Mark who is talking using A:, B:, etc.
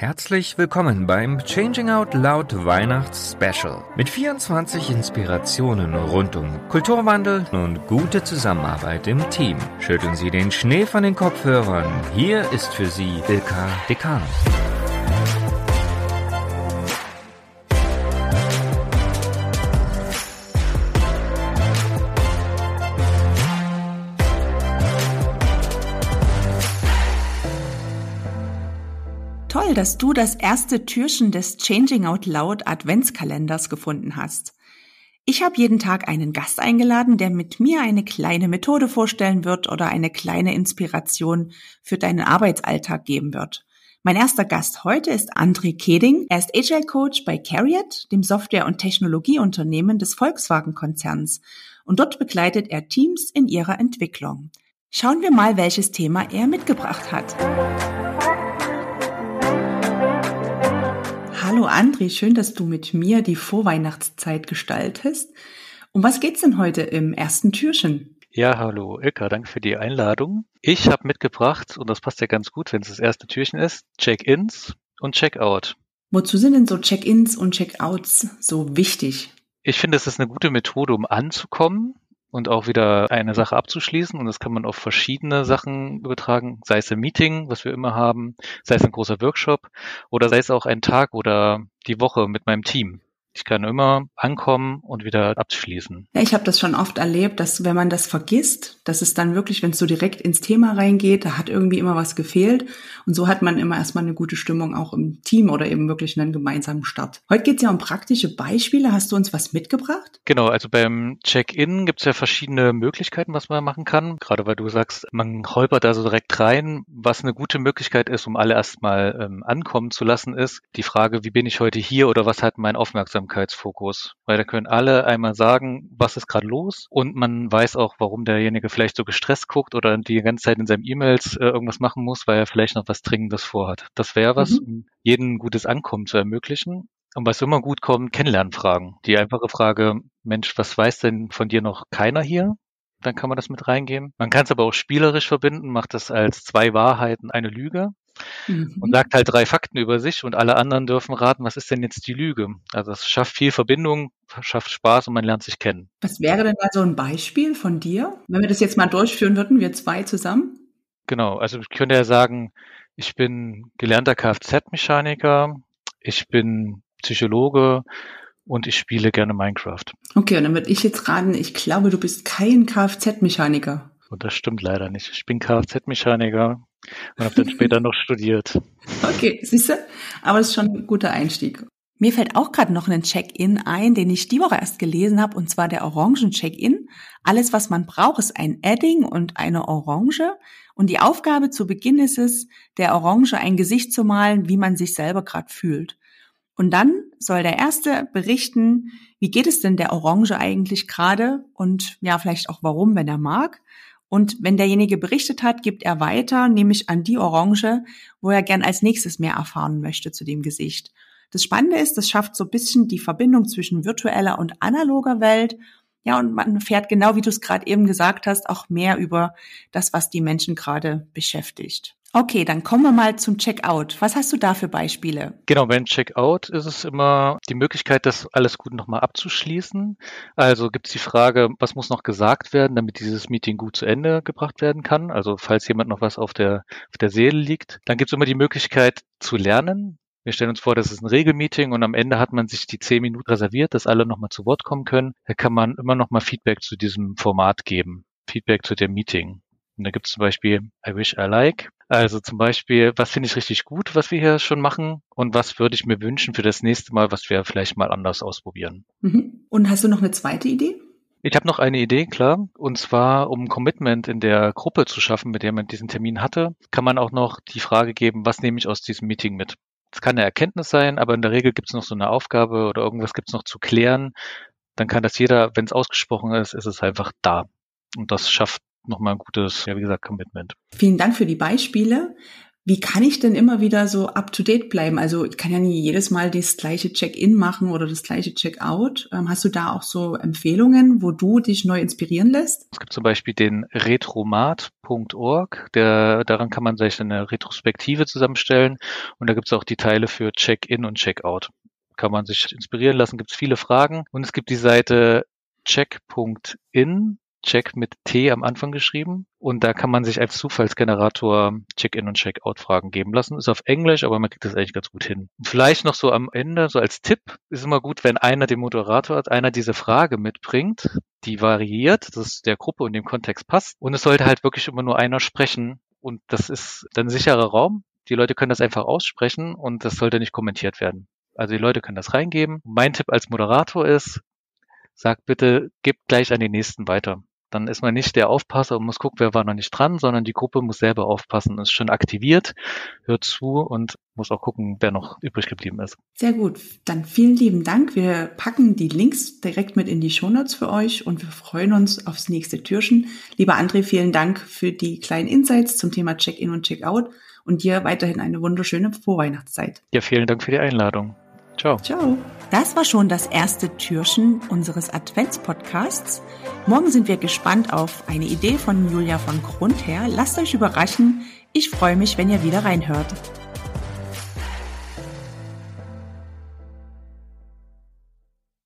A: Herzlich willkommen beim Changing Out Loud Weihnachts Special mit 24 Inspirationen rund um Kulturwandel und gute Zusammenarbeit im Team. Schütteln Sie den Schnee von den Kopfhörern. Hier ist für Sie Ilka Dekan.
B: Toll, dass du das erste Türchen des Changing Out Loud Adventskalenders gefunden hast. Ich habe jeden Tag einen Gast eingeladen, der mit mir eine kleine Methode vorstellen wird oder eine kleine Inspiration für deinen Arbeitsalltag geben wird. Mein erster Gast heute ist André Keding. Er ist Agile Coach bei Carriot, dem Software- und Technologieunternehmen des Volkswagen-Konzerns. Und dort begleitet er Teams in ihrer Entwicklung. Schauen wir mal, welches Thema er mitgebracht hat. Hallo André, schön, dass du mit mir die Vorweihnachtszeit gestaltest. Um was geht's denn heute im ersten Türchen?
C: Ja, hallo Ilka, danke für die Einladung. Ich habe mitgebracht, und das passt ja ganz gut, wenn es das erste Türchen ist, Check-ins und Check-out.
B: Wozu sind denn so Check-ins und Check-outs so wichtig?
C: Ich finde, es ist eine gute Methode, um anzukommen und auch wieder eine Sache abzuschließen. Und das kann man auf verschiedene Sachen übertragen, sei es ein Meeting, was wir immer haben, sei es ein großer Workshop oder sei es auch ein Tag oder die Woche mit meinem Team. Ich kann immer ankommen und wieder abschließen.
B: Ja, ich habe das schon oft erlebt, dass wenn man das vergisst, dass es dann wirklich, wenn es so direkt ins Thema reingeht, da hat irgendwie immer was gefehlt. Und so hat man immer erstmal eine gute Stimmung auch im Team oder eben wirklich einen gemeinsamen Start. Heute geht es ja um praktische Beispiele. Hast du uns was mitgebracht?
C: Genau, also beim Check-in gibt es ja verschiedene Möglichkeiten, was man machen kann. Gerade weil du sagst, man holpert da so direkt rein. Was eine gute Möglichkeit ist, um alle erstmal ähm, ankommen zu lassen, ist die Frage, wie bin ich heute hier oder was hat mein Aufmerksamkeit Aufmerksamkeitsfokus, weil da können alle einmal sagen, was ist gerade los und man weiß auch, warum derjenige vielleicht so gestresst guckt oder die ganze Zeit in seinen E-Mails äh, irgendwas machen muss, weil er vielleicht noch was Dringendes vorhat. Das wäre was, mhm. um jeden ein gutes Ankommen zu ermöglichen. Und was immer gut kommt, Kennenlernfragen. Die einfache Frage, Mensch, was weiß denn von dir noch keiner hier? Dann kann man das mit reingeben. Man kann es aber auch spielerisch verbinden, macht das als zwei Wahrheiten, eine Lüge mhm. und sagt halt drei Fakten über sich und alle anderen dürfen raten, was ist denn jetzt die Lüge? Also es schafft viel Verbindung, schafft Spaß und man lernt sich kennen.
B: Was wäre denn da so ein Beispiel von dir, wenn wir das jetzt mal durchführen würden, wir zwei zusammen?
C: Genau, also ich könnte ja sagen, ich bin gelernter Kfz-Mechaniker, ich bin Psychologe und ich spiele gerne Minecraft.
B: Okay, und dann würde ich jetzt raten, ich glaube, du bist kein Kfz-Mechaniker.
C: Und das stimmt leider nicht. Ich bin Kfz-Mechaniker und habe dann später noch studiert.
B: Okay, siehst du? Aber es ist schon ein guter Einstieg. Mir fällt auch gerade noch ein Check-in ein, den ich die Woche erst gelesen habe, und zwar der Orangen-Check-in. Alles, was man braucht, ist ein Adding und eine Orange. Und die Aufgabe zu Beginn ist es, der Orange ein Gesicht zu malen, wie man sich selber gerade fühlt. Und dann soll der Erste berichten, wie geht es denn der Orange eigentlich gerade und ja, vielleicht auch warum, wenn er mag. Und wenn derjenige berichtet hat, gibt er weiter, nämlich an die Orange, wo er gern als nächstes mehr erfahren möchte zu dem Gesicht. Das Spannende ist, das schafft so ein bisschen die Verbindung zwischen virtueller und analoger Welt. Ja, und man fährt genau, wie du es gerade eben gesagt hast, auch mehr über das, was die Menschen gerade beschäftigt. Okay, dann kommen wir mal zum Checkout. Was hast du da für Beispiele?
C: Genau, beim Checkout ist es immer die Möglichkeit, das alles gut nochmal abzuschließen. Also gibt es die Frage, was muss noch gesagt werden, damit dieses Meeting gut zu Ende gebracht werden kann. Also falls jemand noch was auf der, auf der Seele liegt. Dann gibt es immer die Möglichkeit zu lernen. Wir stellen uns vor, das ist ein Regelmeeting und am Ende hat man sich die zehn Minuten reserviert, dass alle nochmal zu Wort kommen können. Da kann man immer nochmal Feedback zu diesem Format geben. Feedback zu dem Meeting. Und da gibt es zum Beispiel I wish I like. Also zum Beispiel, was finde ich richtig gut, was wir hier schon machen und was würde ich mir wünschen für das nächste Mal, was wir vielleicht mal anders ausprobieren.
B: Mhm. Und hast du noch eine zweite Idee?
C: Ich habe noch eine Idee, klar. Und zwar, um Commitment in der Gruppe zu schaffen, mit der man diesen Termin hatte, kann man auch noch die Frage geben, was nehme ich aus diesem Meeting mit? Es kann eine Erkenntnis sein, aber in der Regel gibt es noch so eine Aufgabe oder irgendwas gibt es noch zu klären. Dann kann das jeder, wenn es ausgesprochen ist, ist es einfach da. Und das schafft nochmal ein gutes, ja, wie gesagt, Commitment.
B: Vielen Dank für die Beispiele. Wie kann ich denn immer wieder so up to date bleiben? Also ich kann ja nie jedes Mal das gleiche Check-in machen oder das gleiche Check-out. Ähm, hast du da auch so Empfehlungen, wo du dich neu inspirieren lässt?
C: Es gibt zum Beispiel den retromat.org, der, daran kann man sich eine Retrospektive zusammenstellen und da gibt es auch die Teile für Check-in und Check-out. Kann man sich inspirieren lassen, gibt es viele Fragen und es gibt die Seite check.in Check mit T am Anfang geschrieben. Und da kann man sich als Zufallsgenerator Check-in und Check-out-Fragen geben lassen. Ist auf Englisch, aber man kriegt das eigentlich ganz gut hin. Vielleicht noch so am Ende, so als Tipp, ist immer gut, wenn einer dem Moderator hat, einer diese Frage mitbringt, die variiert, dass der Gruppe und dem Kontext passt. Und es sollte halt wirklich immer nur einer sprechen. Und das ist dann sicherer Raum. Die Leute können das einfach aussprechen und das sollte nicht kommentiert werden. Also die Leute können das reingeben. Mein Tipp als Moderator ist, sag bitte, gib gleich an den nächsten weiter. Dann ist man nicht der Aufpasser und muss gucken, wer war noch nicht dran, sondern die Gruppe muss selber aufpassen, ist schon aktiviert, hört zu und muss auch gucken, wer noch übrig geblieben ist.
B: Sehr gut. Dann vielen lieben Dank. Wir packen die Links direkt mit in die Shownotes für euch und wir freuen uns aufs nächste Türchen. Lieber André, vielen Dank für die kleinen Insights zum Thema Check-in und Check-out und dir weiterhin eine wunderschöne Vorweihnachtszeit.
C: Ja, vielen Dank für die Einladung. Ciao.
B: Ciao. Das war schon das erste Türchen unseres Adventspodcasts. Morgen sind wir gespannt auf eine Idee von Julia von Grund her. Lasst euch überraschen. Ich freue mich, wenn ihr wieder reinhört.